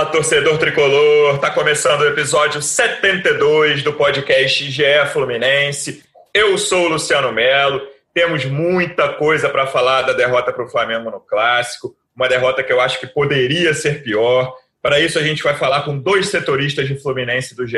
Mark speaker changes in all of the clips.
Speaker 1: Fala, torcedor tricolor! Tá começando o episódio 72 do podcast GE Fluminense. Eu sou o Luciano Melo. Temos muita coisa para falar da derrota para o Flamengo no Clássico, uma derrota que eu acho que poderia ser pior. Para isso, a gente vai falar com dois setoristas de Fluminense do GE,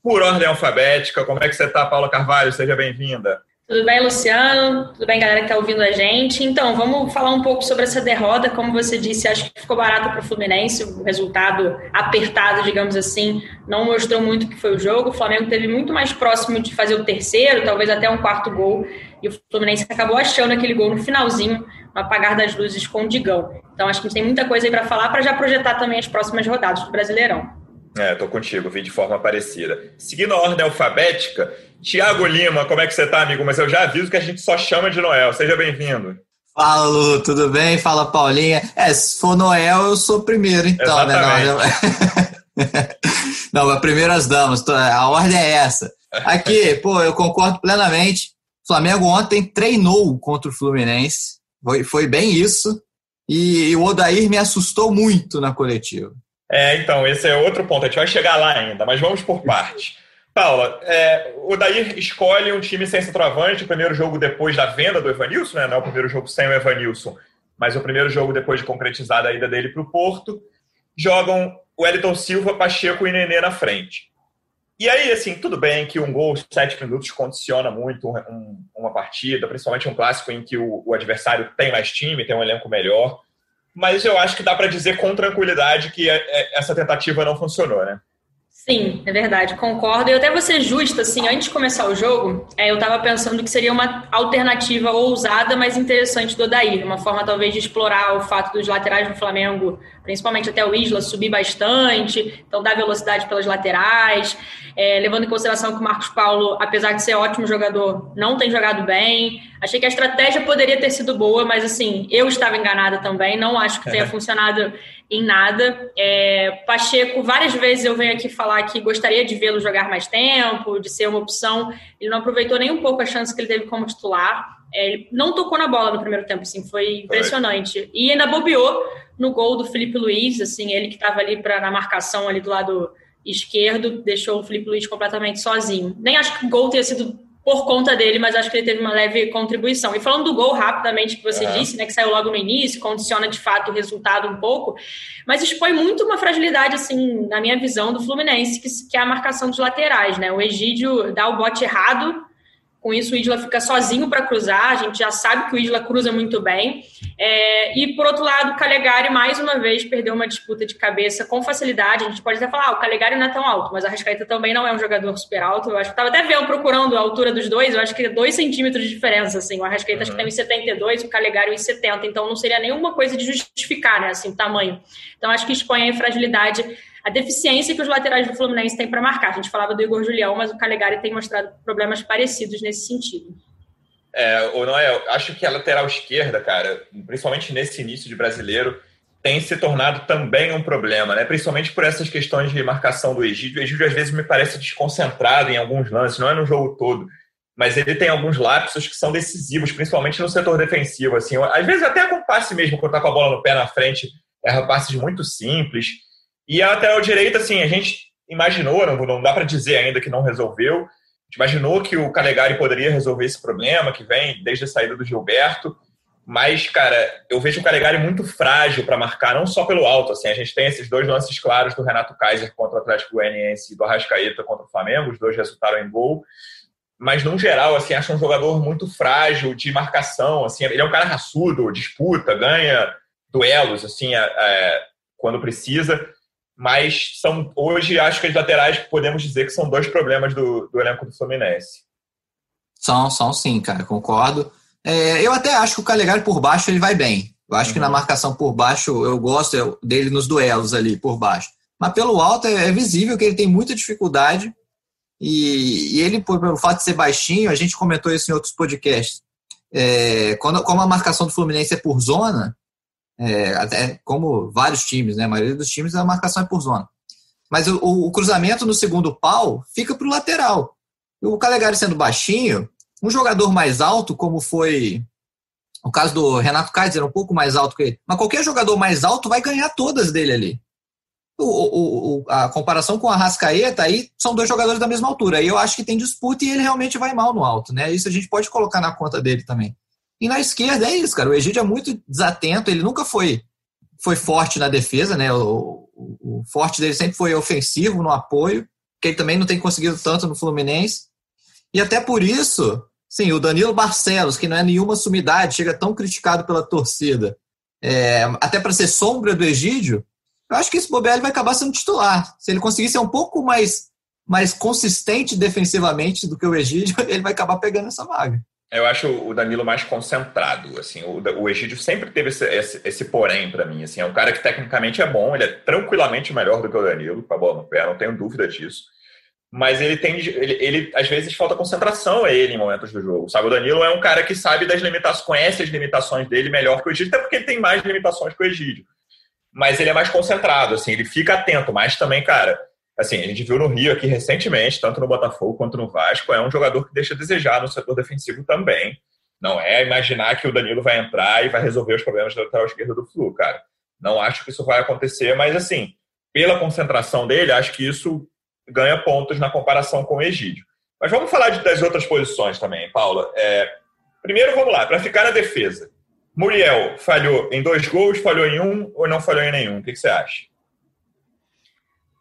Speaker 1: por ordem alfabética. Como é que você está, Paula Carvalho? Seja bem-vinda.
Speaker 2: Tudo bem, Luciano? Tudo bem, galera que está ouvindo a gente? Então, vamos falar um pouco sobre essa derrota. Como você disse, acho que ficou barato para o Fluminense. O resultado apertado, digamos assim, não mostrou muito o que foi o jogo. O Flamengo teve muito mais próximo de fazer o terceiro, talvez até um quarto gol. E o Fluminense acabou achando aquele gol no finalzinho, no apagar das luzes com o Digão. Então, acho que tem muita coisa aí para falar para já projetar também as próximas rodadas do Brasileirão.
Speaker 1: É, tô contigo, vi de forma parecida. Seguindo a ordem alfabética, Tiago Lima, como é que você tá, amigo? Mas eu já aviso que a gente só chama de Noel. Seja bem-vindo.
Speaker 3: Fala, Lu, tudo bem? Fala, Paulinha. É, se for Noel, eu sou o primeiro, então,
Speaker 1: Exatamente.
Speaker 3: né? Não, mas primeiro as damas, a ordem é essa. Aqui, pô, eu concordo plenamente. O Flamengo ontem treinou contra o Fluminense. Foi, foi bem isso. E, e o Odair me assustou muito na coletiva.
Speaker 1: É, então, esse é outro ponto. A gente vai chegar lá ainda, mas vamos por parte. Paula, é, o Dair escolhe um time sem centroavante, o primeiro jogo depois da venda do Evanilson, né? não é o primeiro jogo sem o Evanilson, mas o primeiro jogo depois de concretizada a ida dele para o Porto. Jogam o Wellington Silva, Pacheco e Nenê na frente. E aí, assim, tudo bem que um gol, sete minutos, condiciona muito um, uma partida, principalmente um clássico em que o, o adversário tem mais time, tem um elenco melhor. Mas eu acho que dá para dizer com tranquilidade que essa tentativa não funcionou, né?
Speaker 2: Sim, é verdade, concordo. E até ser justa, assim, antes de começar o jogo, é, eu estava pensando que seria uma alternativa ousada, mas interessante do Odair. Uma forma, talvez, de explorar o fato dos laterais do Flamengo, principalmente até o Isla, subir bastante, então dar velocidade pelas laterais, é, levando em consideração que o Marcos Paulo, apesar de ser ótimo jogador, não tem jogado bem. Achei que a estratégia poderia ter sido boa, mas, assim, eu estava enganada também, não acho que tenha funcionado em nada. É, Pacheco, várias vezes eu venho aqui falar que gostaria de vê-lo jogar mais tempo, de ser uma opção. Ele não aproveitou nem um pouco a chance que ele teve como titular. É, ele não tocou na bola no primeiro tempo, assim, foi impressionante. E ainda bobeou no gol do Felipe Luiz, assim, ele que estava ali pra, na marcação ali do lado esquerdo, deixou o Felipe Luiz completamente sozinho. Nem acho que o gol tenha sido por conta dele, mas acho que ele teve uma leve contribuição. E falando do gol, rapidamente, que você disse, né, que saiu logo no início, condiciona de fato o resultado um pouco, mas expõe muito uma fragilidade, assim, na minha visão, do Fluminense, que, que é a marcação dos laterais, né? O Egídio dá o bote errado, com isso o Isla fica sozinho para cruzar, a gente já sabe que o Isla cruza muito bem. É, e por outro lado, o Calegari mais uma vez perdeu uma disputa de cabeça com facilidade. A gente pode até falar, ah, o Calegari não é tão alto, mas a Rascaeta também não é um jogador super alto. Eu acho que estava até vendo, procurando a altura dos dois, eu acho que é dois centímetros de diferença. Assim. O Arrascaeta uhum. acho que tem 1,72, o Calegari 1,70, então não seria nenhuma coisa de justificar né, assim, o tamanho. Então acho que expõe a fragilidade a deficiência que os laterais do Fluminense têm para marcar. A gente falava do Igor Julião, mas o Calegari tem mostrado problemas parecidos nesse sentido.
Speaker 1: É, não é? Acho que a lateral esquerda, cara, principalmente nesse início de brasileiro, tem se tornado também um problema, né? Principalmente por essas questões de marcação do Egídio. O Egídio às vezes me parece desconcentrado em alguns lances, não é no jogo todo, mas ele tem alguns lapsos que são decisivos, principalmente no setor defensivo. Assim, às vezes até com passe mesmo, quando tá com a bola no pé na frente, erra passes muito simples. E a lateral direita, assim, a gente imaginou, não, não dá para dizer ainda que não resolveu, imaginou que o Calegari poderia resolver esse problema que vem desde a saída do Gilberto, mas, cara, eu vejo o Calegari muito frágil para marcar, não só pelo alto, assim, a gente tem esses dois lances claros do Renato Kaiser contra o Atlético Goianiense e do Arrascaeta contra o Flamengo, os dois resultaram em gol, mas, no geral, assim, acho um jogador muito frágil de marcação, assim, ele é um cara raçudo, disputa, ganha duelos, assim, é, quando precisa, mas são hoje acho que as laterais podemos dizer que são dois problemas do, do elenco do Fluminense.
Speaker 3: São, são sim, cara, concordo. É, eu até acho que o Calegari por baixo ele vai bem. Eu acho uhum. que na uhum. marcação por baixo eu gosto dele nos duelos ali por baixo. Mas pelo alto é, é visível que ele tem muita dificuldade. E, e ele, pelo fato de ser baixinho, a gente comentou isso em outros podcasts. É, quando, como a marcação do Fluminense é por zona, é, até como vários times, né? A maioria dos times a marcação é por zona. Mas o, o cruzamento no segundo pau fica para o lateral. O Calegari sendo baixinho, um jogador mais alto, como foi o caso do Renato Kaiser, um pouco mais alto que ele, mas qualquer jogador mais alto vai ganhar todas dele ali. O, o, a comparação com a Rascaeta aí são dois jogadores da mesma altura. E eu acho que tem disputa e ele realmente vai mal no alto, né? Isso a gente pode colocar na conta dele também. E na esquerda é isso, cara. O Egídio é muito desatento, ele nunca foi, foi forte na defesa, né? O, o, o forte dele sempre foi ofensivo no apoio, que ele também não tem conseguido tanto no Fluminense. E até por isso, sim, o Danilo Barcelos, que não é nenhuma sumidade, chega tão criticado pela torcida, é, até para ser sombra do Egídio, eu acho que esse bobear ele vai acabar sendo titular. Se ele conseguir ser um pouco mais, mais consistente defensivamente do que o Egídio, ele vai acabar pegando essa vaga.
Speaker 1: Eu acho o Danilo mais concentrado, assim, o, Egídio sempre teve esse, esse, esse porém para mim, assim, é um cara que tecnicamente é bom, ele é tranquilamente melhor do que o Danilo, com a bola no pé, não tenho dúvida disso, mas ele tem, ele, ele às vezes falta concentração a ele em momentos do jogo, sabe, o Danilo é um cara que sabe das limitações, conhece as limitações dele melhor que o Egídio, até porque ele tem mais limitações que o Egídio, mas ele é mais concentrado, assim, ele fica atento, mas também, cara, assim, a gente viu no Rio aqui recentemente, tanto no Botafogo quanto no Vasco, é um jogador que deixa a desejar no setor defensivo também. Não é imaginar que o Danilo vai entrar e vai resolver os problemas da lateral esquerda do Flu, cara. Não acho que isso vai acontecer, mas assim, pela concentração dele, acho que isso ganha pontos na comparação com o Egídio. Mas vamos falar de, das outras posições também, Paula. É, primeiro, vamos lá, para ficar na defesa. Muriel falhou em dois gols, falhou em um ou não falhou em nenhum? O que, que você acha?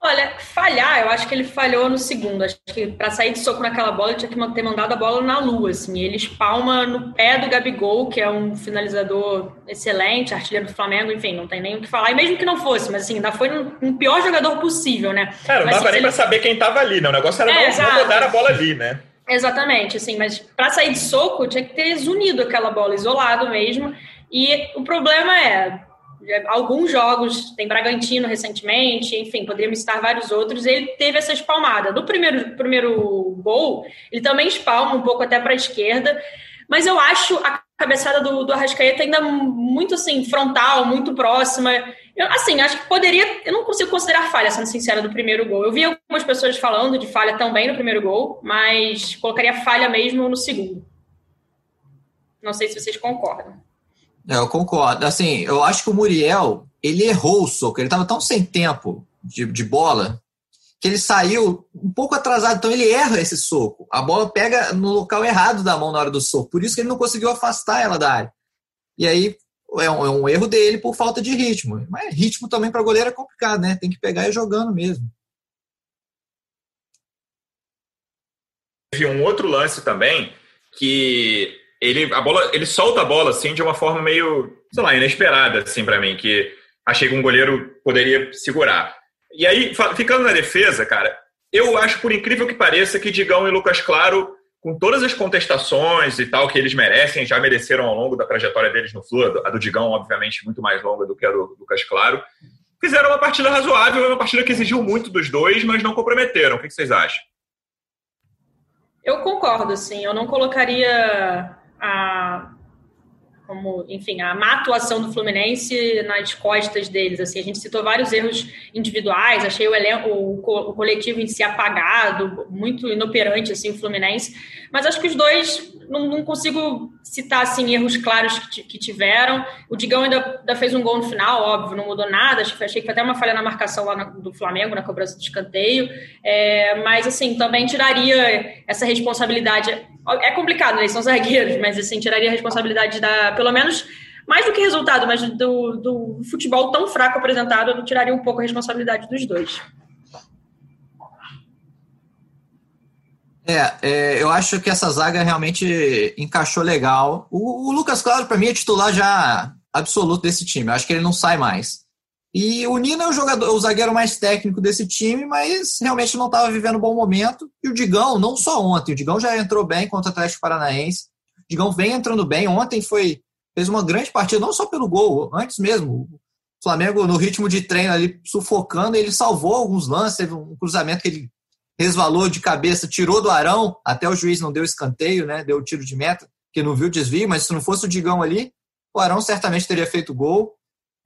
Speaker 2: Olha, falhar, eu acho que ele falhou no segundo. Acho que para sair de soco naquela bola, ele tinha que ter mandado a bola na lua. Assim. Ele espalma no pé do Gabigol, que é um finalizador excelente, artilheiro do Flamengo, enfim, não tem nem o que falar. E mesmo que não fosse, mas assim, ainda foi um, um pior jogador possível, né?
Speaker 1: Cara, não
Speaker 2: mas,
Speaker 1: dava
Speaker 2: assim,
Speaker 1: nem ele... pra saber quem tava ali, né? O negócio era é, não, não rodar a bola ali, né?
Speaker 2: Exatamente, assim, mas para sair de soco, tinha que ter zunido aquela bola, isolado mesmo. E o problema é, alguns jogos, tem Bragantino recentemente, enfim, poderíamos citar vários outros, ele teve essa espalmada. No primeiro, primeiro gol, ele também espalma um pouco até para a esquerda, mas eu acho a cabeçada do, do Arrascaeta ainda muito assim, frontal, muito próxima. Eu, assim, acho que poderia, eu não consigo considerar falha, sendo sincera, do primeiro gol. Eu vi algumas pessoas falando de falha também no primeiro gol, mas colocaria falha mesmo no segundo. Não sei se vocês concordam.
Speaker 3: É, eu concordo. Assim, eu acho que o Muriel, ele errou o soco. Ele estava tão sem tempo de, de bola que ele saiu um pouco atrasado. Então ele erra esse soco. A bola pega no local errado da mão na hora do soco. Por isso que ele não conseguiu afastar ela da área. E aí é um, é um erro dele por falta de ritmo. Mas ritmo também para goleiro é complicado, né? Tem que pegar e jogando mesmo.
Speaker 1: Teve um outro lance também que ele, a bola, ele solta a bola assim de uma forma meio, sei lá, inesperada assim para mim, que achei que um goleiro poderia segurar. E aí, ficando na defesa, cara, eu acho por incrível que pareça que Digão e Lucas Claro, com todas as contestações e tal que eles merecem, já mereceram ao longo da trajetória deles no Flu, a do Digão obviamente muito mais longa do que a do Lucas Claro, fizeram uma partida razoável, uma partida que exigiu muito dos dois, mas não comprometeram. O que vocês acham?
Speaker 2: Eu concordo, sim. Eu não colocaria a como, enfim, a má atuação do Fluminense nas costas deles. Assim, a gente citou vários erros individuais, achei o, elenco, o, coletivo em si apagado, muito inoperante, assim, o Fluminense. Mas acho que os dois, não, não consigo citar, assim, erros claros que, que, tiveram. O Digão ainda, ainda, fez um gol no final, óbvio, não mudou nada. Achei, achei que foi até uma falha na marcação lá na, do Flamengo, na cobrança de escanteio. É, mas, assim, também tiraria essa responsabilidade é complicado, né? Eles são zagueiros, mas assim, tiraria a responsabilidade da, pelo menos, mais do que resultado, mas do, do futebol tão fraco apresentado, eu tiraria um pouco a responsabilidade dos dois.
Speaker 3: É, é, eu acho que essa zaga realmente encaixou legal. O, o Lucas Claro, para mim, é titular já absoluto desse time. Eu acho que ele não sai mais. E o Nino é o jogador, o zagueiro mais técnico desse time, mas realmente não estava vivendo um bom momento. E o Digão, não só ontem, o Digão já entrou bem contra o Atlético Paranaense. O Digão vem entrando bem. Ontem foi fez uma grande partida, não só pelo gol, antes mesmo. O Flamengo, no ritmo de treino ali, sufocando, ele salvou alguns lances, teve um cruzamento que ele resvalou de cabeça, tirou do Arão, até o juiz não deu escanteio, né? Deu o tiro de meta, que não viu o desvio, mas se não fosse o Digão ali, o Arão certamente teria feito gol.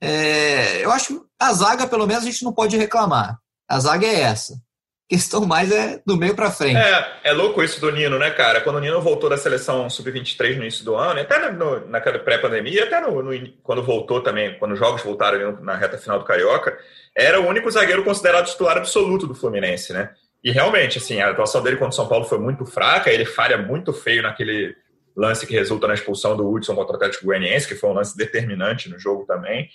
Speaker 3: É, eu acho que a zaga, pelo menos, a gente não pode reclamar. A zaga é essa questão mais é do meio para frente.
Speaker 1: É, é louco isso do Nino, né, cara? Quando o Nino voltou da seleção sub-23 no início do ano, até no, naquela pré-pandemia, até no, no, quando voltou também, quando os jogos voltaram na reta final do Carioca, era o único zagueiro considerado titular absoluto do Fluminense, né? E realmente, assim, a atuação dele contra o São Paulo foi muito fraca, ele falha muito feio naquele lance que resulta na expulsão do Hudson contra o Atlético Goianiense, que foi um lance determinante no jogo também.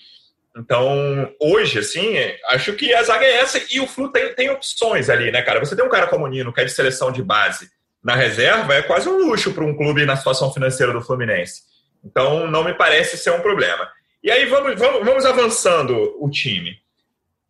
Speaker 1: Então, hoje, assim, acho que a zaga é essa e o Flu tem, tem opções ali, né, cara? Você tem um cara como o Nino, que é de seleção de base, na reserva, é quase um luxo para um clube na situação financeira do Fluminense. Então, não me parece ser um problema. E aí, vamos, vamos, vamos avançando o time.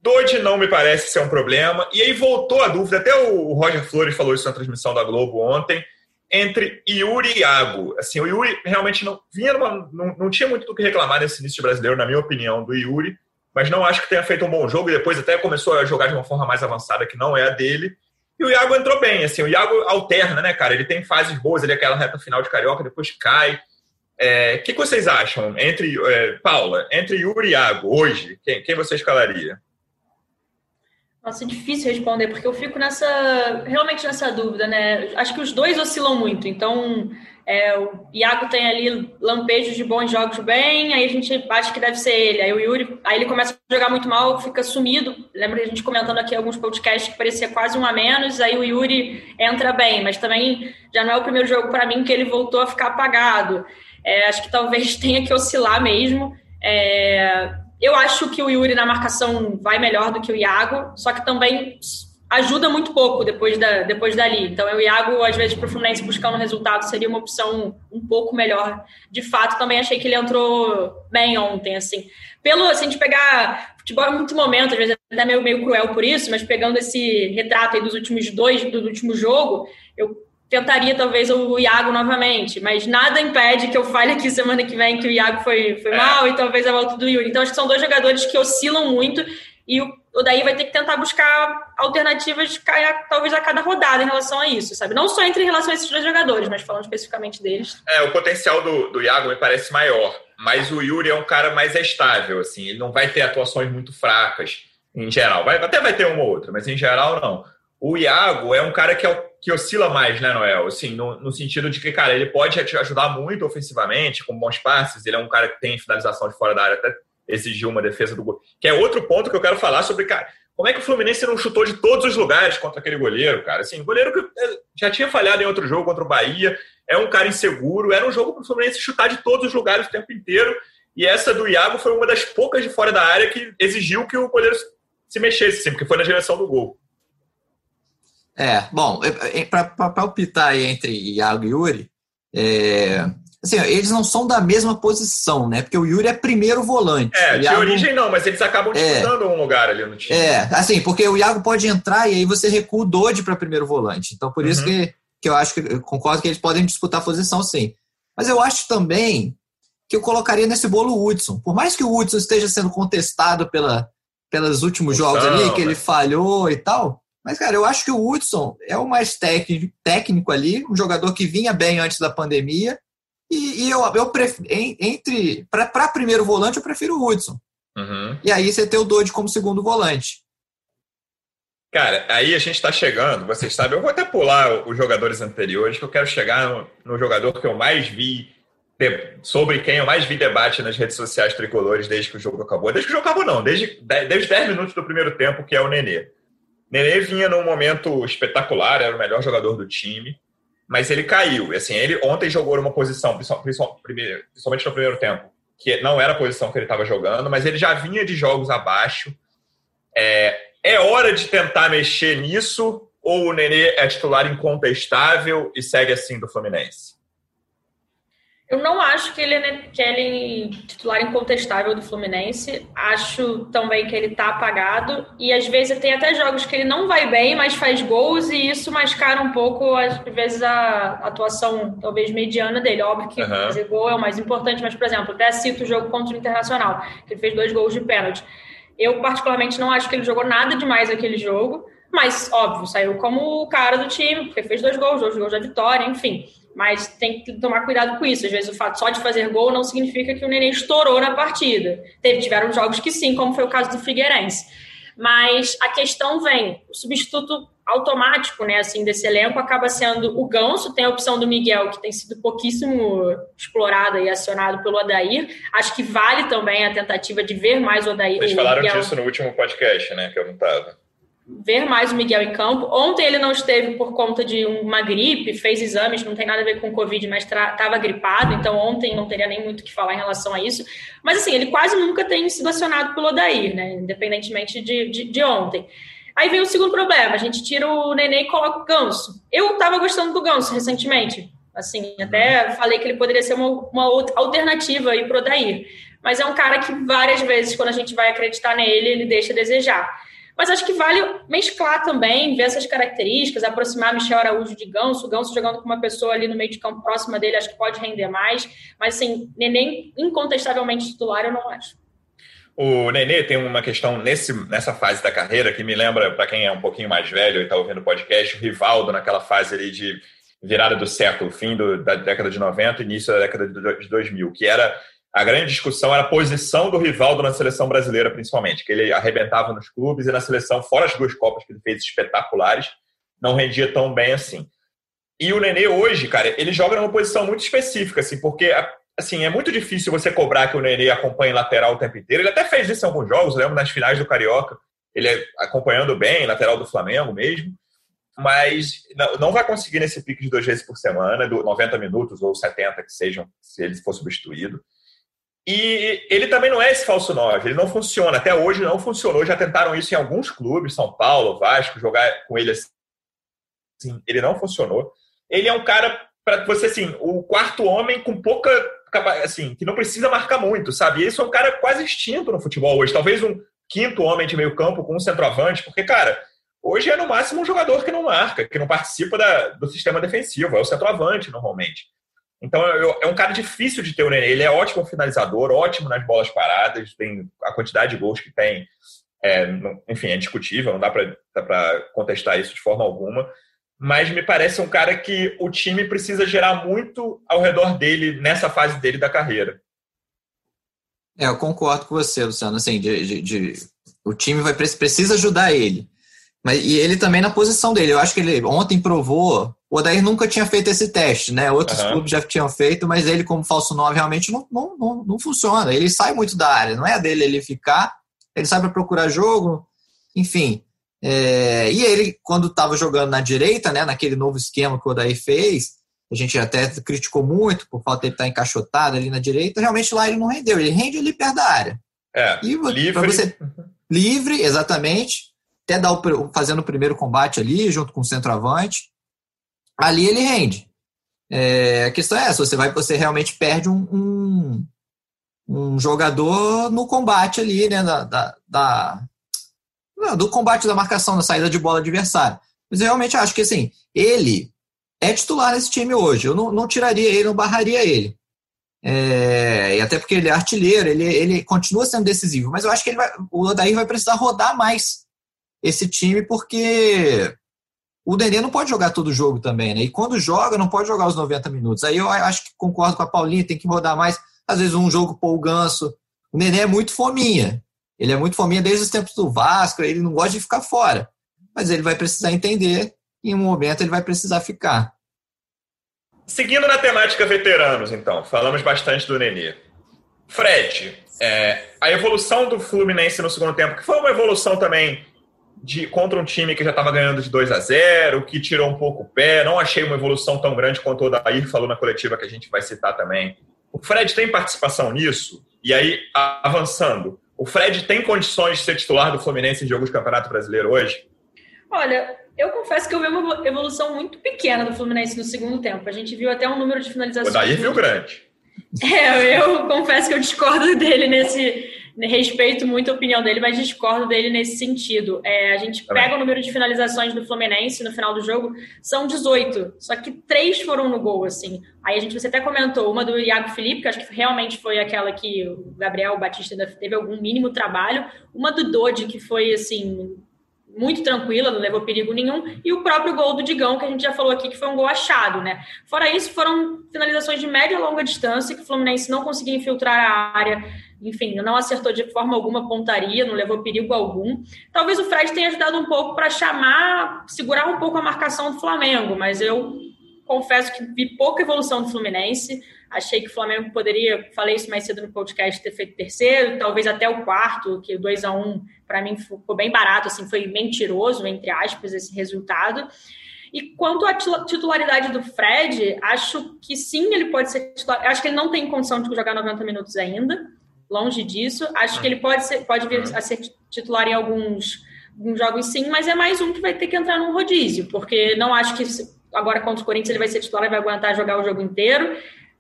Speaker 1: Dodge não me parece ser um problema. E aí voltou a dúvida, até o Roger Flores falou isso na transmissão da Globo ontem, entre Yuri e Iago. Assim, o Yuri realmente não vinha numa, não, não tinha muito do que reclamar nesse início brasileiro, na minha opinião, do Yuri, mas não acho que tenha feito um bom jogo e depois até começou a jogar de uma forma mais avançada que não é a dele. E o Iago entrou bem, assim, o Iago alterna, né, cara? Ele tem fases boas, ele é aquela reta final de carioca, depois cai. O é, que, que, vocês acham entre é, Paula, entre Yuri e Iago hoje? Quem, quem você escalaria?
Speaker 2: Nossa, é difícil responder, porque eu fico nessa, realmente nessa dúvida, né? Acho que os dois oscilam muito. Então, é, o Iago tem ali lampejos de bons jogos bem, aí a gente acha que deve ser ele. Aí o Yuri, aí ele começa a jogar muito mal, fica sumido. Lembra a gente comentando aqui alguns podcasts que parecia quase um a menos, aí o Yuri entra bem, mas também já não é o primeiro jogo para mim que ele voltou a ficar apagado. É, acho que talvez tenha que oscilar mesmo. É, eu acho que o Yuri na marcação vai melhor do que o Iago, só que também ajuda muito pouco depois, da, depois dali. Então, o Iago, às vezes, para o Fluminense buscar um resultado, seria uma opção um pouco melhor. De fato, também achei que ele entrou bem ontem, assim. Pelo, assim, de pegar... Futebol é muito momento, às vezes até meio, meio cruel por isso, mas pegando esse retrato aí dos últimos dois, do último jogo, eu tentaria talvez o Iago novamente, mas nada impede que eu fale aqui semana que vem que o Iago foi, foi é. mal e talvez a volta do Yuri. Então acho que são dois jogadores que oscilam muito e o, o daí vai ter que tentar buscar alternativas talvez a cada rodada em relação a isso, sabe? Não só entre relação a esses dois jogadores, mas falando especificamente deles.
Speaker 1: É, o potencial do, do Iago me parece maior, mas o Yuri é um cara mais estável, assim, ele não vai ter atuações muito fracas em geral. Vai, até vai ter uma ou outra, mas em geral não. O Iago é um cara que, é, que oscila mais, né, Noel? Assim, no, no, sentido de que, cara, ele pode te ajudar muito ofensivamente, com bons passes. Ele é um cara que tem finalização de fora da área, até exigiu uma defesa do gol. Que é outro ponto que eu quero falar sobre, cara, como é que o Fluminense não chutou de todos os lugares contra aquele goleiro, cara? Assim, goleiro que é, já tinha falhado em outro jogo contra o Bahia, é um cara inseguro, era um jogo para o Fluminense chutar de todos os lugares o tempo inteiro. E essa do Iago foi uma das poucas de fora da área que exigiu que o goleiro se mexesse, assim, porque foi na direção do gol.
Speaker 3: É, bom, é, é, para palpitar aí entre Iago e Yuri, é, assim, eles não são da mesma posição, né? Porque o Yuri é primeiro volante.
Speaker 1: É, de Iago, origem não, mas eles acabam é. disputando é, um lugar ali no time.
Speaker 3: É, assim, porque o Iago pode entrar e aí você recua o Dodge para primeiro volante. Então, por uhum. isso que, que eu acho que eu concordo que eles podem disputar a posição, sim. Mas eu acho também que eu colocaria nesse bolo o Hudson. Por mais que o Hudson esteja sendo contestado pela, pelos últimos jogos ali, que ele falhou e tal, mas, cara, eu acho que o Hudson é o mais técnico ali, um jogador que vinha bem antes da pandemia. E, e eu, eu prefiro, entre. Para primeiro volante, eu prefiro o Hudson. Uhum. E aí você tem o Dodge como segundo volante.
Speaker 1: Cara, aí a gente está chegando, vocês sabem, eu vou até pular os jogadores anteriores, que eu quero chegar no, no jogador que eu mais vi, de, sobre quem eu mais vi debate nas redes sociais tricolores desde que o jogo acabou. Desde que o jogo acabou, não, desde, desde 10 minutos do primeiro tempo, que é o Nenê. Nenê vinha num momento espetacular, era o melhor jogador do time, mas ele caiu. E assim, ele ontem jogou numa posição, principalmente no primeiro tempo, que não era a posição que ele estava jogando, mas ele já vinha de jogos abaixo. É, é hora de tentar mexer nisso ou o Nenê é titular incontestável e segue assim do Fluminense?
Speaker 2: Eu não acho que ele é, é titular incontestável do Fluminense. Acho também que ele tá apagado. E às vezes tem até jogos que ele não vai bem, mas faz gols, e isso mascara um pouco, às vezes, a atuação talvez mediana dele. Óbvio que uhum. fazer gol é o mais importante, mas, por exemplo, até cito o jogo contra o Internacional, que ele fez dois gols de pênalti. Eu, particularmente, não acho que ele jogou nada demais aquele jogo. Mas, óbvio, saiu como o cara do time, porque fez dois gols, dois gols da vitória, enfim. Mas tem que tomar cuidado com isso. Às vezes o fato só de fazer gol não significa que o Nenê estourou na partida. Teve, tiveram jogos que sim, como foi o caso do Figueirense. Mas a questão vem, o substituto automático, né, assim, desse elenco acaba sendo o Ganso, tem a opção do Miguel, que tem sido pouquíssimo explorado e acionado pelo Odair. Acho que vale também a tentativa de ver mais o Odair.
Speaker 1: Vocês falaram disso no último podcast, né, que eu não estava
Speaker 2: ver mais o Miguel em campo. Ontem ele não esteve por conta de uma gripe, fez exames, não tem nada a ver com Covid, mas estava gripado, então ontem não teria nem muito o que falar em relação a isso. Mas assim, ele quase nunca tem sido acionado pelo Odair, né? Independentemente de, de, de ontem. Aí vem o segundo problema, a gente tira o Nenê e coloca o Ganso. Eu estava gostando do Ganso recentemente, assim, até falei que ele poderia ser uma, uma alternativa aí pro Odair. Mas é um cara que várias vezes, quando a gente vai acreditar nele, ele deixa a desejar. Mas acho que vale mesclar também, ver essas características, aproximar Michel Araújo de Ganso, Ganso jogando com uma pessoa ali no meio de campo próxima dele, acho que pode render mais. Mas, assim, Neném incontestavelmente titular, eu não acho.
Speaker 1: O Nenê tem uma questão nesse, nessa fase da carreira que me lembra, para quem é um pouquinho mais velho e está ouvindo o podcast, o Rivaldo naquela fase ali de virada do século, fim do, da década de 90, início da década de 2000, que era a grande discussão era a posição do Rivaldo na seleção brasileira, principalmente, que ele arrebentava nos clubes e na seleção, fora as duas Copas que ele fez espetaculares, não rendia tão bem assim. E o Nenê hoje, cara, ele joga numa posição muito específica, assim, porque assim, é muito difícil você cobrar que o Nenê acompanhe lateral o tempo inteiro. Ele até fez isso em alguns jogos, lembro nas finais do Carioca, ele acompanhando bem, lateral do Flamengo mesmo, mas não vai conseguir nesse pique de duas vezes por semana, 90 minutos ou 70 que sejam, se ele for substituído. E ele também não é esse falso 9, ele não funciona. Até hoje não funcionou. Já tentaram isso em alguns clubes, São Paulo, Vasco, jogar com ele assim. Ele não funcionou. Ele é um cara, para você assim, o quarto homem com pouca. assim, que não precisa marcar muito, sabe? Esse é um cara quase extinto no futebol hoje. Talvez um quinto homem de meio campo com um centroavante, porque, cara, hoje é no máximo um jogador que não marca, que não participa da, do sistema defensivo, é o centroavante normalmente. Então é um cara difícil de ter o Nenê. Ele é ótimo finalizador, ótimo nas bolas paradas, tem a quantidade de gols que tem. É, enfim, é discutível, não dá para contestar isso de forma alguma. Mas me parece um cara que o time precisa gerar muito ao redor dele nessa fase dele da carreira.
Speaker 3: É, eu concordo com você, Luciano. Assim, de, de, de, o time vai, precisa ajudar ele. Mas, e ele também na posição dele. Eu acho que ele ontem provou. O Odair nunca tinha feito esse teste, né? Outros uhum. clubes já tinham feito, mas ele, como falso 9, realmente não, não, não, não funciona. Ele sai muito da área, não é a dele ele ficar. Ele sai para procurar jogo, enfim. É, e ele, quando estava jogando na direita, né, naquele novo esquema que o Odair fez, a gente até criticou muito por falta de ele estar encaixotado ali na direita, realmente lá ele não rendeu. Ele rende ali perto da área.
Speaker 1: É,
Speaker 3: e livre. Você, livre, exatamente até dar o, fazendo o primeiro combate ali, junto com o centroavante. Ali ele rende. É, a questão é essa: você, vai, você realmente perde um, um, um jogador no combate ali, né? Da, da, da, do combate da marcação, da saída de bola adversária. Mas eu realmente acho que assim, ele é titular nesse time hoje. Eu não, não tiraria ele, não barraria ele. É, e até porque ele é artilheiro, ele, ele continua sendo decisivo. Mas eu acho que ele vai, o Odair vai precisar rodar mais esse time, porque o Nenê não pode jogar todo jogo também, né? E quando joga, não pode jogar os 90 minutos. Aí eu acho que concordo com a Paulinha, tem que rodar mais. Às vezes um jogo pôr o ganso. O Nenê é muito fominha. Ele é muito fominha desde os tempos do Vasco, ele não gosta de ficar fora. Mas ele vai precisar entender, e em um momento ele vai precisar ficar.
Speaker 1: Seguindo na temática veteranos, então, falamos bastante do Nenê. Fred, é, a evolução do Fluminense no segundo tempo, que foi uma evolução também de, contra um time que já estava ganhando de 2 a 0 que tirou um pouco o pé. Não achei uma evolução tão grande quanto o Dair falou na coletiva que a gente vai citar também. O Fred tem participação nisso? E aí, avançando, o Fred tem condições de ser titular do Fluminense em jogos do Campeonato Brasileiro hoje?
Speaker 2: Olha, eu confesso que eu vi uma evolução muito pequena do Fluminense no segundo tempo. A gente viu até um número de finalizações.
Speaker 1: O Dair viu grande.
Speaker 2: É, eu confesso que eu discordo dele nesse. Respeito muito a opinião dele, mas discordo dele nesse sentido. É, a gente pega o número de finalizações do Fluminense no final do jogo, são 18, só que três foram no gol, assim. Aí a gente, você até comentou, uma do Iago Felipe, que acho que realmente foi aquela que o Gabriel Batista teve algum mínimo trabalho, uma do Dodi, que foi, assim, muito tranquila, não levou perigo nenhum, e o próprio gol do Digão, que a gente já falou aqui, que foi um gol achado, né? Fora isso, foram finalizações de média e longa distância, que o Fluminense não conseguia infiltrar a área, enfim, não acertou de forma alguma pontaria, não levou perigo algum. Talvez o Fred tenha ajudado um pouco para chamar, segurar um pouco a marcação do Flamengo, mas eu confesso que vi pouca evolução do Fluminense. Achei que o Flamengo poderia, falei isso mais cedo no podcast, ter feito terceiro, talvez até o quarto, que o 2 a 1 para mim ficou bem barato, assim, foi mentiroso, entre aspas, esse resultado. E quanto à titularidade do Fred, acho que sim, ele pode ser titular. Acho que ele não tem condição de jogar 90 minutos ainda, longe disso. Acho que ele pode, ser, pode vir a ser titular em alguns, alguns jogos sim, mas é mais um que vai ter que entrar num rodízio, porque não acho que agora contra o Corinthians ele vai ser titular e vai aguentar jogar o jogo inteiro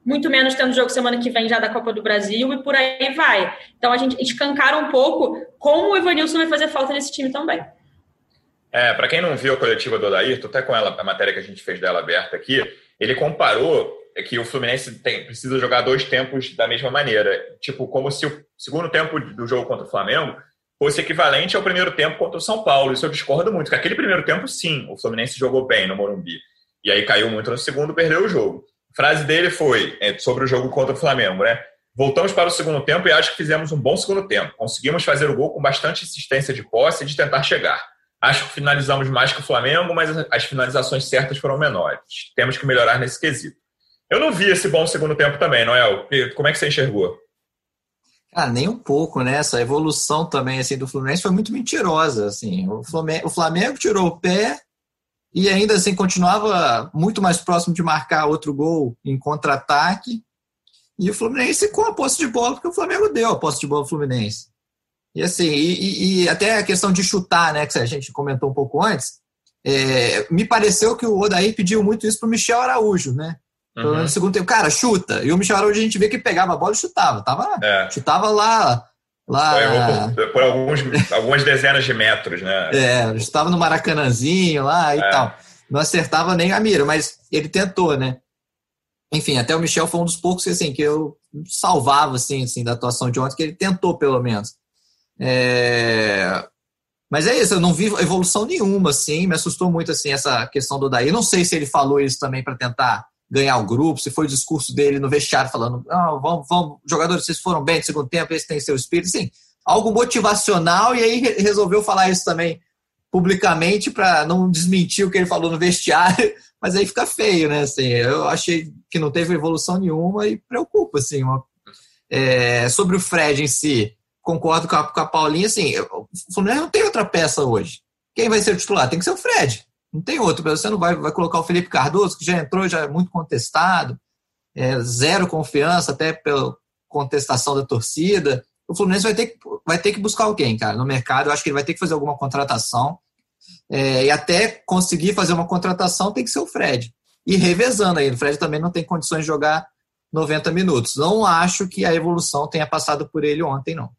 Speaker 2: muito menos tendo jogo semana que vem já da Copa do Brasil e por aí vai. Então a gente escancara um pouco como o Evanilson vai fazer falta nesse time também.
Speaker 1: É, para quem não viu a coletiva do Odair, tô até com ela, a matéria que a gente fez dela aberta aqui, ele comparou que o Fluminense tem, precisa jogar dois tempos da mesma maneira. Tipo, como se o segundo tempo do jogo contra o Flamengo fosse equivalente ao primeiro tempo contra o São Paulo. Isso eu discordo muito, porque aquele primeiro tempo, sim, o Fluminense jogou bem no Morumbi. E aí caiu muito no segundo, perdeu o jogo frase dele foi é, sobre o jogo contra o Flamengo, né? Voltamos para o segundo tempo e acho que fizemos um bom segundo tempo. Conseguimos fazer o gol com bastante insistência de posse e de tentar chegar. Acho que finalizamos mais que o Flamengo, mas as finalizações certas foram menores. Temos que melhorar nesse quesito. Eu não vi esse bom segundo tempo também, Noel. Como é que você enxergou?
Speaker 3: Ah, nem um pouco, né? Essa evolução também assim do Fluminense foi muito mentirosa, assim. O Flamengo, o Flamengo tirou o pé e ainda assim continuava muito mais próximo de marcar outro gol em contra-ataque. E o Fluminense com a posse de bola, porque o Flamengo deu a posse de bola ao Fluminense. E assim, e, e, até a questão de chutar, né, que a gente comentou um pouco antes, é, me pareceu que o Odair pediu muito isso para o Michel Araújo, né? Uhum. No segundo tempo, cara, chuta. E o Michel Araújo a gente vê que pegava a bola e chutava. Tava, é. Chutava lá
Speaker 1: Lá, por, por alguns, algumas dezenas de metros, né?
Speaker 3: É, estava no Maracanãzinho lá e é. tal. Não acertava nem a mira, mas ele tentou, né? Enfim, até o Michel foi um dos poucos assim, que eu salvava assim, assim, da atuação de ontem, que ele tentou, pelo menos. É... Mas é isso, eu não vi evolução nenhuma, assim, me assustou muito assim, essa questão do Daí. Não sei se ele falou isso também para tentar ganhar o grupo, se foi o discurso dele no vestiário falando, oh, vamos, vamos, jogadores, vocês foram bem no segundo tempo, esse tem seu espírito, assim, algo motivacional, e aí resolveu falar isso também publicamente para não desmentir o que ele falou no vestiário, mas aí fica feio, né? Assim, eu achei que não teve evolução nenhuma e preocupa, assim. Uma, é, sobre o Fred em si, concordo com a, com a Paulinha, assim, o Fluminense não tem outra peça hoje. Quem vai ser o titular? Tem que ser o Fred. Não tem outro. Você não vai, vai colocar o Felipe Cardoso, que já entrou, já é muito contestado, é, zero confiança, até pela contestação da torcida. O Fluminense vai ter, que, vai ter que buscar alguém, cara, no mercado. Eu acho que ele vai ter que fazer alguma contratação. É, e até conseguir fazer uma contratação tem que ser o Fred. E revezando aí. O Fred também não tem condições de jogar 90 minutos. Não acho que a evolução tenha passado por ele ontem, não.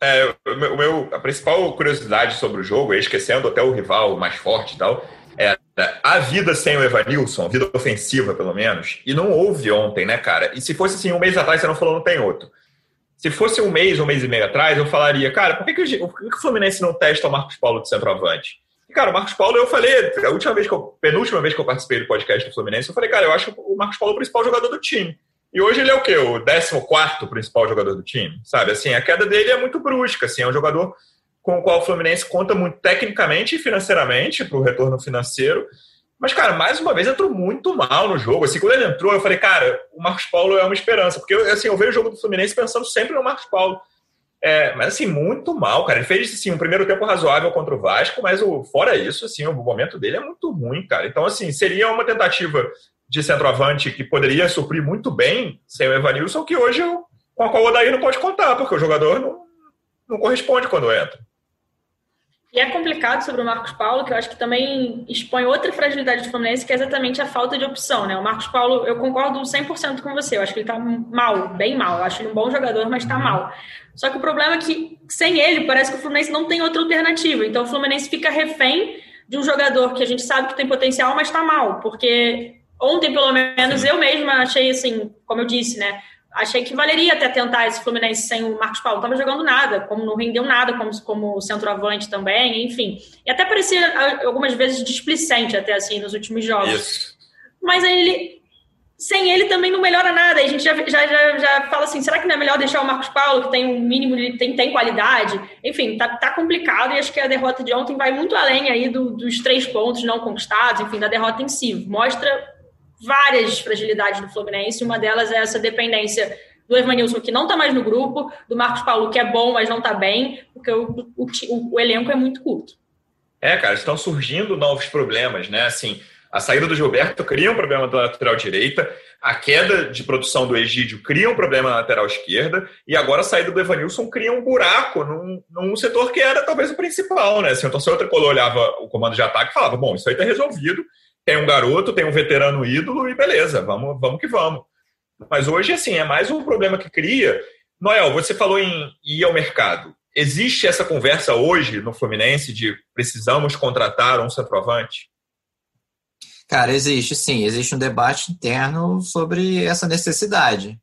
Speaker 1: É, o meu, a principal curiosidade sobre o jogo, esquecendo até o rival mais forte e tal, é a vida sem o Evanilson, a vida ofensiva pelo menos, e não houve ontem, né, cara? E se fosse assim um mês atrás, você não falou, não tem outro. Se fosse um mês, um mês e meio atrás, eu falaria, cara, por que, que, o, por que, que o Fluminense não testa o Marcos Paulo de centroavante? E, cara, o Marcos Paulo, eu falei, a última vez que eu, penúltima vez que eu participei do podcast do Fluminense, eu falei, cara, eu acho o Marcos Paulo é o principal jogador do time. E hoje ele é o quê? O 14 principal jogador do time, sabe? Assim, a queda dele é muito brusca, assim, é um jogador com o qual o Fluminense conta muito tecnicamente e financeiramente para o retorno financeiro. Mas, cara, mais uma vez entrou muito mal no jogo. Assim, quando ele entrou, eu falei, cara, o Marcos Paulo é uma esperança. Porque, assim, eu vejo o jogo do Fluminense pensando sempre no Marcos Paulo. É, mas, assim, muito mal, cara. Ele fez, assim, um primeiro tempo razoável contra o Vasco, mas o, fora isso, assim, o momento dele é muito ruim, cara. Então, assim, seria uma tentativa de centroavante que poderia suprir muito bem sem o Evanilson, que hoje com a qual o Odair não pode contar, porque o jogador não, não corresponde quando entra.
Speaker 2: E é complicado sobre o Marcos Paulo, que eu acho que também expõe outra fragilidade do Fluminense, que é exatamente a falta de opção, né? O Marcos Paulo, eu concordo 100% com você, eu acho que ele tá mal, bem mal. Eu acho ele um bom jogador, mas tá mal. Só que o problema é que, sem ele, parece que o Fluminense não tem outra alternativa. Então, o Fluminense fica refém de um jogador que a gente sabe que tem potencial, mas tá mal. Porque ontem, pelo menos, eu mesma achei assim, como eu disse, né? achei que valeria até tentar esse Fluminense sem o Marcos Paulo. Não estava jogando nada, como não rendeu nada como, como centroavante também, enfim. E até parecia ah, algumas vezes displicente até assim nos últimos jogos. Isso. Mas ele, sem ele também não melhora nada. A gente já, já, já, já, fala assim, será que não é melhor deixar o Marcos Paulo, que tem um mínimo, de, tem, tem qualidade? Enfim, tá, tá complicado e acho que a derrota de ontem vai muito além aí do, dos três pontos não conquistados, enfim, da derrota em si. Mostra várias fragilidades do Fluminense, uma delas é essa dependência do Evanilson, que não está mais no grupo, do Marcos Paulo, que é bom, mas não está bem, porque o, o, o, elenco é muito curto.
Speaker 1: É, cara, estão surgindo novos problemas, né? Assim, a saída do Gilberto cria um problema da lateral direita, a queda de produção do Egídio cria um problema na lateral esquerda, e agora a saída do Evanilson cria um buraco num, num setor que era talvez o principal, né? Assim, então, se o tricolor olhava o comando de ataque falava, bom, isso aí está resolvido, tem um garoto, tem um veterano ídolo e beleza, vamos, vamos que vamos. Mas hoje, assim, é mais um problema que cria. Noel, você falou em ir ao mercado. Existe essa conversa hoje no Fluminense de precisamos contratar um centroavante?
Speaker 3: Cara, existe sim, existe um debate interno sobre essa necessidade.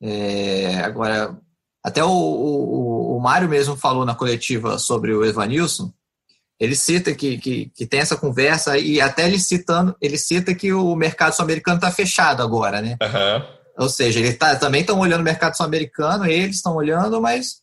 Speaker 3: É, agora, até o, o, o Mário mesmo falou na coletiva sobre o Evanilson, ele cita que, que, que, tem essa conversa e até ele citando, ele cita que o mercado sul-americano está fechado agora, né? Uhum. Ou seja, ele tá, também estão olhando o mercado sul-americano, eles estão olhando, mas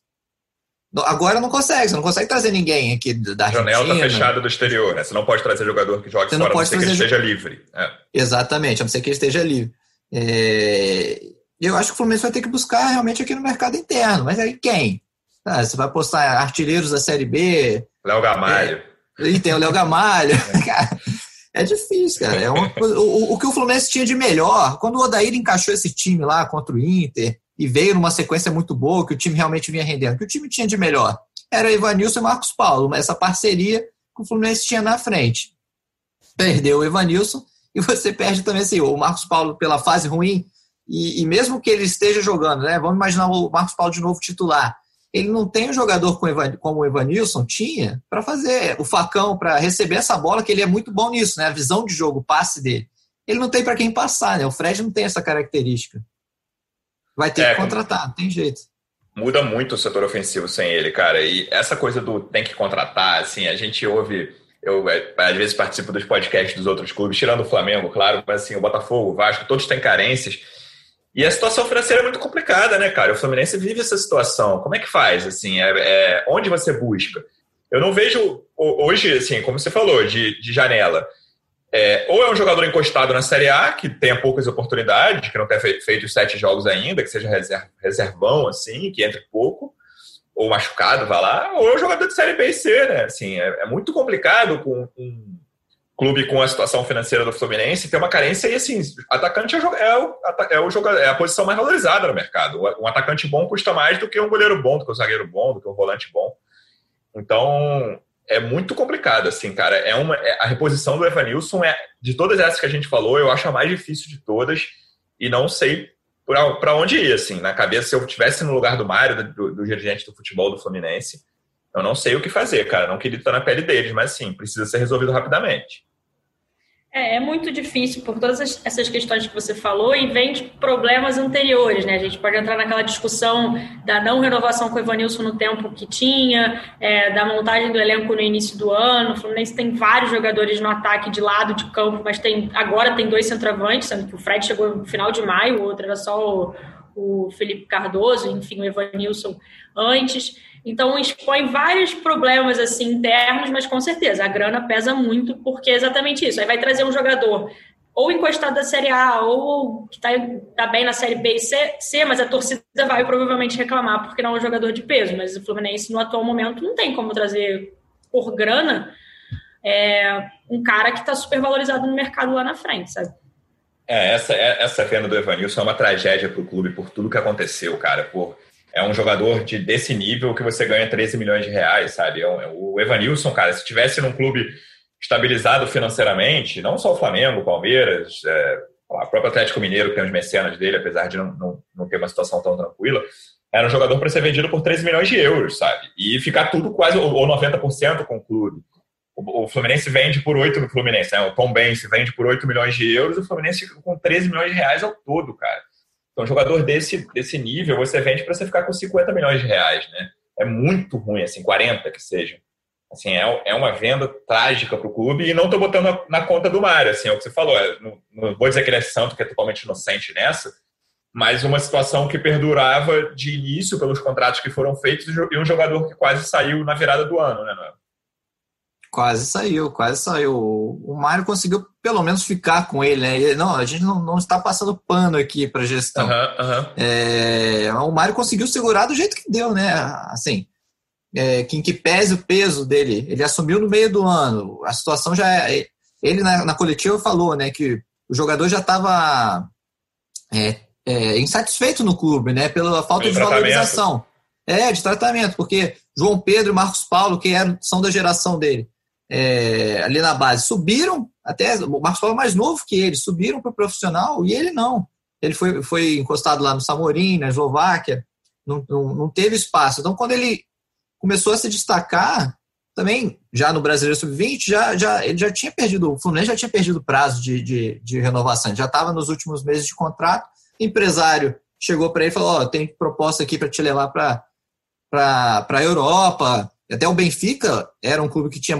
Speaker 3: agora não consegue, você não consegue trazer ninguém aqui da Argentina.
Speaker 1: A janela está fechada do exterior, né? Você não pode trazer jogador que jogue você fora, não pode a não ser que ele esteja livre. É.
Speaker 3: Exatamente, a não ser que ele esteja livre. É... Eu acho que o Fluminense vai ter que buscar realmente aqui no mercado interno, mas aí quem? Ah, você vai postar artilheiros da Série B.
Speaker 1: Léo Gamalho.
Speaker 3: É, e tem o Léo Gamalho. é difícil, cara. É uma, o, o que o Fluminense tinha de melhor, quando o Odair encaixou esse time lá contra o Inter e veio numa sequência muito boa, que o time realmente vinha rendendo, o que o time tinha de melhor era Evanilson e Marcos Paulo, essa parceria que o Fluminense tinha na frente. Perdeu o Evanilson e você perde também assim, o Marcos Paulo pela fase ruim, e, e mesmo que ele esteja jogando, né? Vamos imaginar o Marcos Paulo de novo titular ele não tem um jogador como o Evanilson tinha para fazer o facão, para receber essa bola, que ele é muito bom nisso, né? A visão de jogo, o passe dele. Ele não tem para quem passar, né? O Fred não tem essa característica. Vai ter é, que contratar, não tem jeito.
Speaker 1: Muda muito o setor ofensivo sem ele, cara. E essa coisa do tem que contratar, assim, a gente ouve. Eu, é, às vezes, participo dos podcasts dos outros clubes, tirando o Flamengo, claro, mas assim, o Botafogo, o Vasco, todos têm carências. E a situação financeira é muito complicada, né, cara? O Fluminense vive essa situação. Como é que faz? Assim, é, é onde você busca? Eu não vejo hoje, assim, como você falou, de, de janela. É, ou é um jogador encostado na Série A, que tenha poucas oportunidades, que não tenha feito os sete jogos ainda, que seja reservão, assim, que entre pouco, ou machucado, vá lá, ou é um jogador de Série B e C, né? Assim, é, é muito complicado com, com clube com a situação financeira do Fluminense tem uma carência e assim, atacante é, o, é, o, é, jogador, é a posição mais valorizada no mercado. Um atacante bom custa mais do que um goleiro bom, do que um zagueiro bom, do que um volante bom. Então, é muito complicado, assim, cara. É uma, é, a reposição do Evanilson é, de todas essas que a gente falou, eu acho a mais difícil de todas e não sei para onde ir, assim. Na cabeça, se eu estivesse no lugar do Mário, do, do dirigente do futebol do Fluminense, eu não sei o que fazer, cara. Não queria estar na pele deles, mas sim, precisa ser resolvido rapidamente.
Speaker 2: É, é muito difícil por todas essas questões que você falou e vem de problemas anteriores, né? A gente pode entrar naquela discussão da não renovação com o Evanilson no tempo que tinha, é, da montagem do elenco no início do ano. O Fluminense tem vários jogadores no ataque de lado de campo, mas tem agora tem dois centroavantes, sendo que o Fred chegou no final de maio, o outro era só o, o Felipe Cardoso, enfim, o Evanilson antes. Então expõe vários problemas assim internos, mas com certeza a grana pesa muito porque é exatamente isso. Aí vai trazer um jogador ou encostado da Série A ou que está tá bem na Série B e C, C, mas a torcida vai provavelmente reclamar porque não é um jogador de peso. Mas o Fluminense no atual momento não tem como trazer por grana é, um cara que está super valorizado no mercado lá na frente, sabe?
Speaker 1: É, essa, essa venda do Evanilson é uma tragédia para o clube por tudo que aconteceu, cara. Por é um jogador de, desse nível que você ganha 13 milhões de reais, sabe? É é o Evanilson, cara, se tivesse num clube estabilizado financeiramente, não só o Flamengo, o Palmeiras, é, o próprio Atlético Mineiro, que tem os mecenas dele, apesar de não, não, não ter uma situação tão tranquila, era um jogador para ser vendido por 13 milhões de euros, sabe? E ficar tudo quase, ou 90% com o clube. O, Fluminense vende por 8 no Fluminense, né? O Tom Benz vende por 8 milhões de euros, o Fluminense fica com 13 milhões de reais ao todo, cara. Então, jogador desse, desse nível, você vende para você ficar com 50 milhões de reais, né? É muito ruim, assim, 40 que seja. Assim, é, é uma venda trágica para o clube e não estou botando na, na, conta do Mário, assim, é o que você falou. É, não, não, vou dizer que ele é santo, que é totalmente inocente nessa, mas uma situação que perdurava de início pelos contratos que foram feitos e um jogador que quase saiu na virada do ano, né?
Speaker 3: Quase saiu, quase saiu. O Mário conseguiu pelo menos ficar com ele, né? Não, a gente não, não está passando pano aqui para gestão.
Speaker 1: Uhum, uhum.
Speaker 3: É, o Mário conseguiu segurar do jeito que deu, né? Assim, é, que, que pese o peso dele. Ele assumiu no meio do ano. A situação já é. Ele na, na coletiva falou, né, que o jogador já estava é, é, insatisfeito no clube, né, pela falta de, de valorização. É, de tratamento, porque João Pedro e Marcos Paulo, que eram, são da geração dele, é, ali na base, subiram, até o Marcos Paulo é mais novo que ele, subiram para o profissional e ele não. Ele foi, foi encostado lá no Samorim, na Eslováquia, não, não, não teve espaço. Então, quando ele começou a se destacar também já no Brasileiro Sub-20, já, já, ele já tinha perdido, o Fluminense já tinha perdido o prazo de, de, de renovação, já estava nos últimos meses de contrato. O empresário chegou para ele e falou: oh, tem proposta aqui para te levar para a Europa. Até o Benfica era um clube que tinha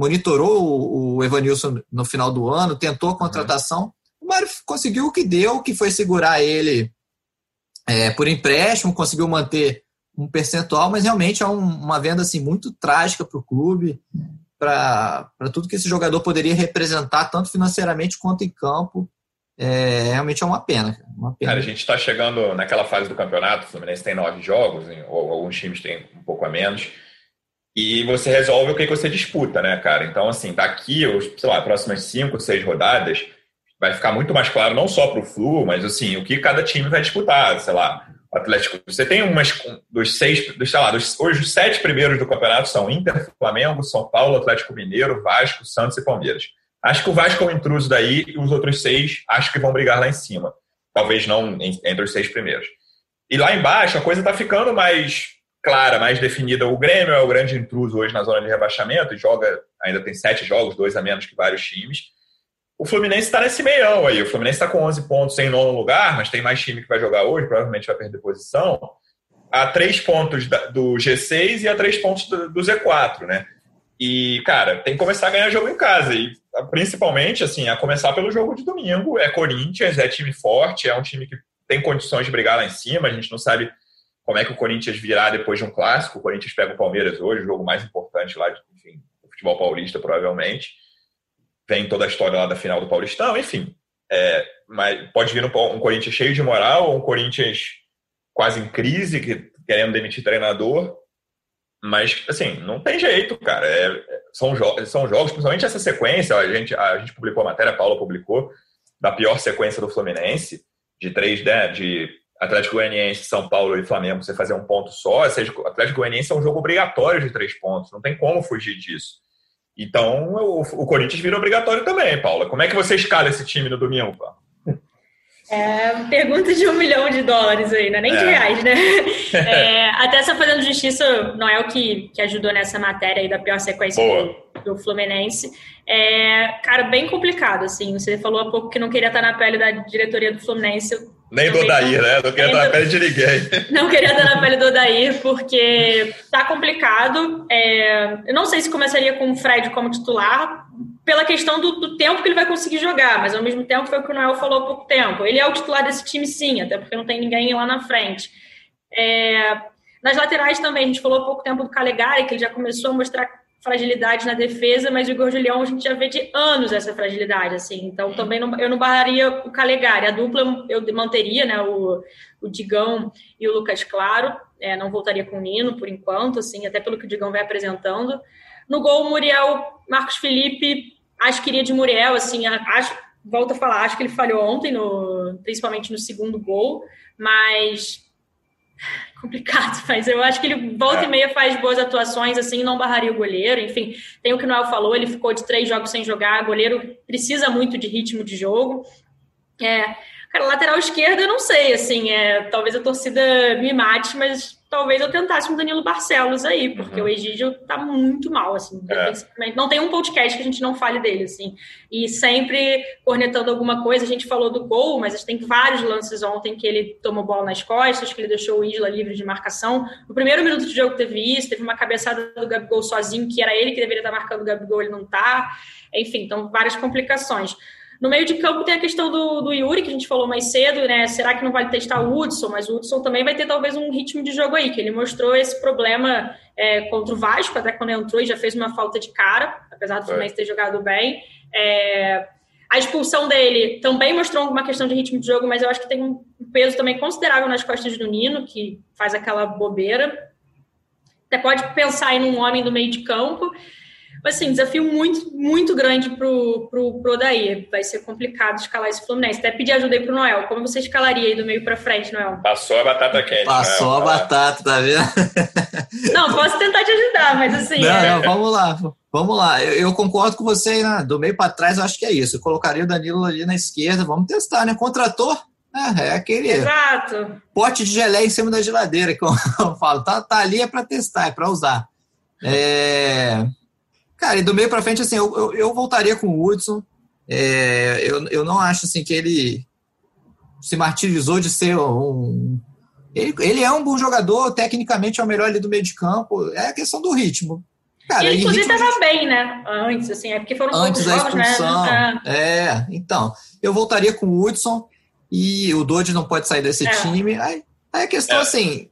Speaker 3: monitorou o, Evanilson no final do ano, tentou a contratação. Uhum. O Mário conseguiu o que deu, que foi segurar ele é, por empréstimo, conseguiu manter um percentual, mas realmente é um, uma venda assim, muito trágica para o clube, para tudo que esse jogador poderia representar, tanto financeiramente quanto em campo. É, realmente é uma pena, uma pena.
Speaker 1: Cara, a gente está chegando naquela fase do campeonato, o Fluminense tem nove jogos, ou alguns times têm um pouco a menos, e você resolve o que, você disputa, né, cara? Então, assim, daqui, sei lá, próximas cinco, seis rodadas, vai ficar muito mais claro, não só para o Flu, mas assim, o que cada time vai disputar, sei lá. Atlético. Você tem umas dos seis, dos, sei lá, dos, hoje os sete primeiros do campeonato são Inter, Flamengo, São Paulo, Atlético Mineiro, Vasco, Santos e Palmeiras. Acho que o Vasco é um intruso daí e os outros seis acho que vão brigar lá em cima. Talvez não entre os seis primeiros. E lá embaixo a coisa está ficando mais clara, mais definida. O Grêmio é o grande intruso hoje na zona de rebaixamento e joga, ainda tem sete jogos, dois a menos que vários times. O Fluminense está nesse meião aí. O Fluminense está com 11 pontos em nono lugar, mas tem mais time que vai jogar hoje, provavelmente vai perder posição. A três pontos do G6 e a três pontos do Z4, né? E, cara, tem que começar a ganhar jogo em casa. E, principalmente, assim, a começar pelo jogo de domingo. É Corinthians, é time forte, é um time que tem condições de brigar lá em cima. A gente não sabe como é que o Corinthians virá depois de um clássico. O Corinthians pega o Palmeiras hoje, o jogo mais importante lá, enfim, do futebol paulista, provavelmente tem toda a história lá da final do Paulistão, enfim. É, mas pode vir um, um, Corinthians cheio de moral, um Corinthians quase em crise, que, querendo demitir treinador. Mas, assim, não tem jeito, cara. É são, jo são jogos, principalmente essa sequência, a gente, a gente publicou a matéria, a Paula publicou, da pior sequência do Fluminense, de três, né, de Atlético Goianiense, São Paulo e Flamengo, você fazer um ponto só, ou seja, Atlético Goianiense é um jogo obrigatório de três pontos, não tem como fugir disso. Então, o, o Corinthians vira obrigatório também, Paula. Como é que você escala esse time no domingo, Paula?
Speaker 2: É, pergunta de um milhão de dólares aí, né? nem é. de reais, né? É, até só fazendo justiça, Noel que, que ajudou nessa matéria aí da pior sequência do, do, Fluminense. É, cara, bem complicado, assim. Você falou há pouco que não queria estar na pele da diretoria do Fluminense.
Speaker 1: Nem do Odair, né? Não queria estar na pele de ninguém.
Speaker 2: Não queria estar na pele do Odair, porque tá complicado. É, eu não sei se começaria com o Fred como titular, pela questão do, do, tempo que ele vai conseguir jogar, mas ao mesmo tempo foi o que o Noel falou há pouco tempo. Ele é o titular desse time, sim, até porque não tem ninguém lá na frente. É, nas laterais também, a gente falou há pouco tempo do Calegari, que ele já começou a mostrar fragilidade na defesa, mas o Igor Julião a gente já vê de anos essa fragilidade, assim. Então também não, eu não barraria o Calegari. A dupla eu manteria, né? O, o Digão e o Lucas Claro. É, não voltaria com o Nino por enquanto, assim, até pelo que o Digão vai apresentando. No gol, o Muriel, Marcos Felipe, acho que iria de Muriel, assim, acho, volto a falar, acho que ele falhou ontem, no, principalmente no segundo gol, mas complicado, mas eu acho que ele volta é. e meia faz boas atuações, assim, não barraria o goleiro. Enfim, tem o que o Noel falou, ele ficou de três jogos sem jogar, o goleiro precisa muito de ritmo de jogo. É, cara, lateral esquerda, eu não sei, assim, é, talvez a torcida me mate, mas talvez eu tentasse um Danilo Barcelos aí, porque uhum. o Egídio tá muito mal, assim, é. não tem um podcast que a gente não fale dele, assim, e sempre cornetando alguma coisa, a gente falou do gol, mas a gente tem vários lances ontem que ele tomou bola nas costas, que ele deixou o Isla livre de marcação, no primeiro minuto de jogo teve isso, teve uma cabeçada do Gabigol sozinho, que era ele que deveria estar marcando o Gabigol, ele não tá, enfim, então várias complicações. No meio de campo tem a questão do, do Yuri, que a gente falou mais cedo, né? Será que não vai testar o Hudson? Mas o Hudson também vai ter talvez um ritmo de jogo aí, que ele mostrou esse problema é, contra o Vasco, até quando entrou e já fez uma falta de cara, apesar do Fluminense ter jogado bem. É, a expulsão dele também mostrou uma questão de ritmo de jogo, mas eu acho que tem um peso também considerável nas costas do Nino, que faz aquela bobeira. Até pode pensar em um homem do meio de campo assim, desafio muito, muito grande pro, pro, pro Odair. Vai ser complicado escalar esse Fluminense. Até pedir ajuda aí pro Noel. Como você escalaria aí do meio para frente, Noel?
Speaker 1: Passou a batata quente.
Speaker 3: Passou Noel, a batata, tá vendo?
Speaker 2: Não, posso tentar te ajudar, mas assim.
Speaker 3: Não, é... não vamos lá. Vamos lá, eu, eu concordo com você, né? do meio para trás, eu acho que é isso. Eu colocaria o Danilo ali na esquerda, vamos testar, né? Contrator, é, é aquele
Speaker 2: Exato.
Speaker 3: pote de geleia em cima da geladeira, que eu, eu falo. Tá, tá ali é para testar, é para usar. É, Cara, e do meio para frente, assim, eu, eu, eu, voltaria com o Hudson. É, eu, eu não acho assim que ele se martirizou de ser um. Ele, ele é um bom jogador, tecnicamente é o melhor ali do meio de campo. É a questão do ritmo.
Speaker 2: Cara, ele inclusive estava de... bem, né? Antes, assim, é porque foram
Speaker 3: Antes da
Speaker 2: jogos, né?
Speaker 3: expulsão. Né? É, então. Eu voltaria com o Hudson e o Dodge não pode sair desse é. time. Aí, aí a questão, é. assim,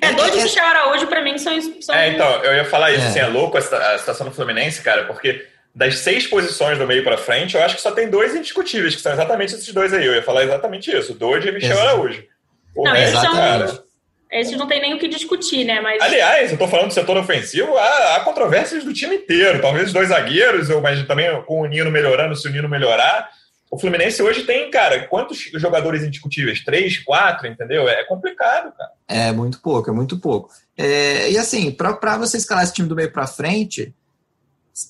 Speaker 2: é, dois de é, Michel Araújo, para mim, são, são.
Speaker 1: É, então, eu ia falar isso, é. assim, é louco a, situação do Fluminense, cara, porque das seis posições do meio para frente, eu acho que só tem dois indiscutíveis, que são exatamente esses dois aí. Eu ia falar exatamente isso: Doide e Michel Exato. Araújo.
Speaker 2: O não, resto, são, cara. Esses não tem nem o que discutir, né? Mas...
Speaker 1: Aliás, eu tô falando do setor ofensivo, há, há controvérsias do time inteiro. Talvez os dois zagueiros, mas também com o Nino melhorando, se o Nino melhorar. O Fluminense hoje tem, cara, quantos jogadores indiscutíveis? Três, quatro, entendeu? É complicado, cara.
Speaker 3: É muito pouco, é muito pouco. É, e assim, para você escalar esse time do meio para frente,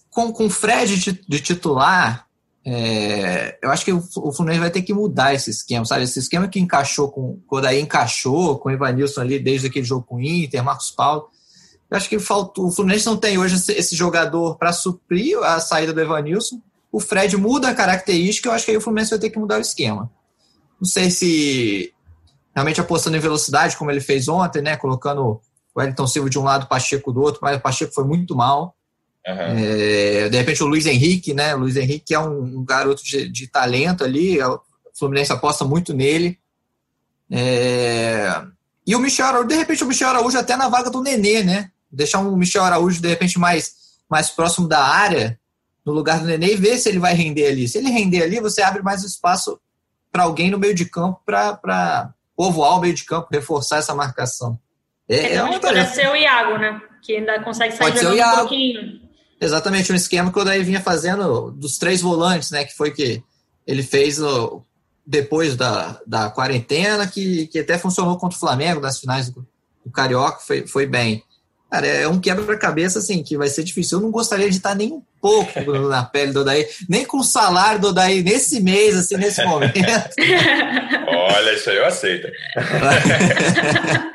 Speaker 3: com, com o Fred de, de titular, é, eu acho que o, o Fluminense vai ter que mudar esse esquema, sabe? Esse esquema que encaixou com. Aí encaixou com o Evanilson ali desde aquele jogo com o Inter, Marcos Paulo. Eu acho que faltou. O Fluminense não tem hoje esse, esse jogador para suprir a saída do Evanilson o Fred muda a característica, eu acho que aí o Fluminense vai ter que mudar o esquema. Não sei se realmente apostando em velocidade, como ele fez ontem, né? Colocando o Wellington Silva de um lado, o Pacheco do outro, mas o Pacheco foi muito mal. Uhum. É, de repente o Luiz Henrique, né? O Luiz Henrique é um, garoto de, de, talento ali, o Fluminense aposta muito nele. É, e o Michel Araújo, de repente o Michel Araújo até na vaga do Nenê, né? Deixar um Michel Araújo, de repente, mais, mais próximo da área, no lugar do Nenê e ver se ele vai render ali. Se ele render ali, você abre mais espaço para alguém no meio de campo para povoar o meio de campo, reforçar essa marcação.
Speaker 2: É, é uma pode ser o Iago, né? Que ainda consegue sair pode um pouquinho.
Speaker 3: Exatamente, um esquema que o Daí vinha fazendo dos três volantes, né? Que foi que ele fez no, depois da, da quarentena, que, que até funcionou contra o Flamengo nas finais do, do Carioca, foi, foi bem. Cara, é um quebra-cabeça, assim, que vai ser difícil. Eu não gostaria de estar nem um pouco na pele do Odaí, nem com o salário do Odaí nesse mês, assim, nesse momento.
Speaker 1: Olha, isso aí eu aceito.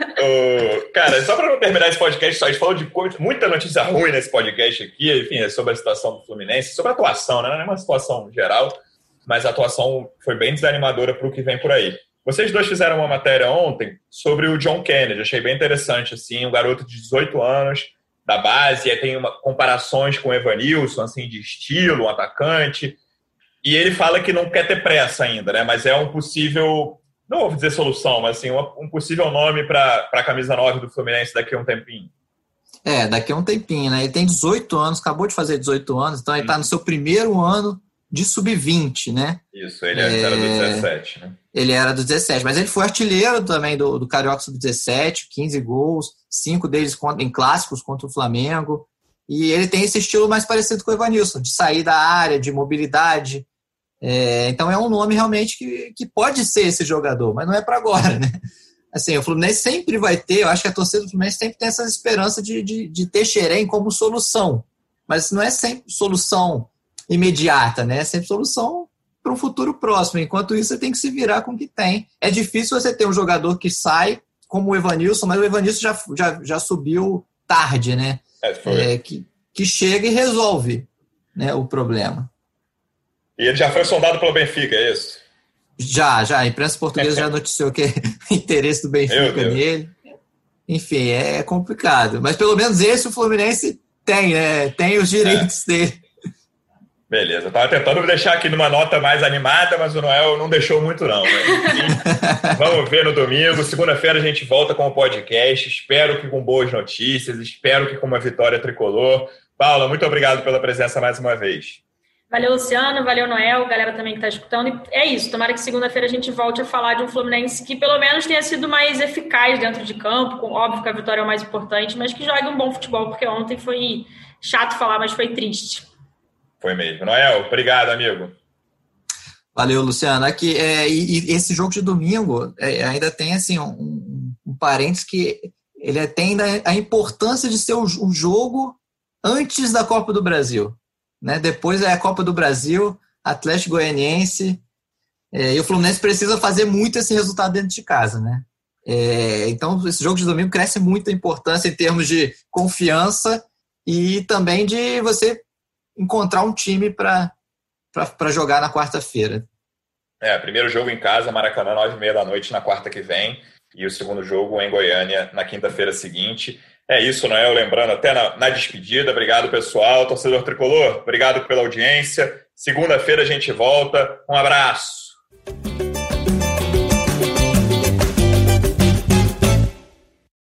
Speaker 1: cara, só para não terminar esse podcast, só a gente falou de muita notícia ruim nesse podcast aqui, enfim, é sobre a situação do Fluminense, sobre a atuação, né? Não é uma situação geral, mas a atuação foi bem desanimadora para o que vem por aí. Vocês dois fizeram uma matéria ontem sobre o John Kennedy, achei bem interessante, assim, um garoto de 18 anos, da base, e tem uma, comparações com o Evanilson, assim, de estilo, um atacante, e ele fala que não quer ter pressa ainda, né, mas é um possível, não vou dizer solução, mas assim, um, possível nome para a camisa 9 do Fluminense daqui a um tempinho.
Speaker 3: É, daqui a um tempinho, né, ele tem 18 anos, acabou de fazer 18 anos, então ele está no seu primeiro ano de sub-20, né?
Speaker 1: Isso, ele é... era do 17, né?
Speaker 3: Ele era do 17, mas ele foi artilheiro também do, do Carioca sub-17, 15 gols, cinco deles em clássicos contra o Flamengo. E ele tem esse estilo mais parecido com o Evanilson, de sair da área, de mobilidade. É, então é um nome realmente que, que pode ser esse jogador, mas não é para agora, né? assim, o Fluminense sempre vai ter, eu acho que a torcida do Fluminense sempre tem essa esperança de, de, de ter Xerém como solução. Mas não é sempre solução imediata, né? É sempre solução para um futuro próximo. Enquanto isso, você tem que se virar com o que tem. É difícil você ter um jogador que sai como o Evanilson, mas o Evanilson já, já, já subiu tarde, né?
Speaker 1: É,
Speaker 3: é, que, que chega e resolve né, o problema.
Speaker 1: E ele já foi sondado pelo Benfica, é isso?
Speaker 3: Já, já. A imprensa portuguesa já noticiou que é interesse do Benfica nele. Enfim, é complicado. Mas pelo menos esse o Fluminense tem, né? Tem os direitos é. dele.
Speaker 1: Beleza, tava tentando deixar aqui numa nota mais animada, mas o Noel não deixou muito, não. Né? vamos ver no domingo. Segunda-feira a gente volta com o podcast. Espero que com boas notícias, espero que com uma vitória tricolor. Paula, muito obrigado pela presença mais uma vez.
Speaker 2: Valeu, Luciano, valeu, Noel, galera também que está escutando. E é isso, tomara que segunda-feira a gente volte a falar de um Fluminense que pelo menos tenha sido mais eficaz dentro de campo, com, óbvio que a vitória é o mais importante, mas que jogue um bom futebol, porque ontem foi chato falar, mas foi triste.
Speaker 1: Foi mesmo. Noel, obrigado, amigo.
Speaker 3: Valeu, Luciano. Aqui, é, e, e, esse jogo de domingo é, ainda tem assim um, um parênteses que ele tem a importância de ser o jogo antes da Copa do Brasil. Né? Depois é a Copa do Brasil, Atlético Goianiense. É, e o Fluminense precisa fazer muito esse resultado dentro de casa. Né? É, então, esse jogo de domingo cresce muito a importância em termos de confiança e também de você encontrar um time para jogar na quarta-feira.
Speaker 1: É, primeiro jogo em casa, Maracanã, nove e meia da noite na quarta que vem, e o segundo jogo em Goiânia na quinta-feira seguinte. É isso, Noel. Lembrando, até na, na despedida. Obrigado, pessoal. Torcedor tricolor, obrigado pela audiência. Segunda-feira a gente volta. Um abraço.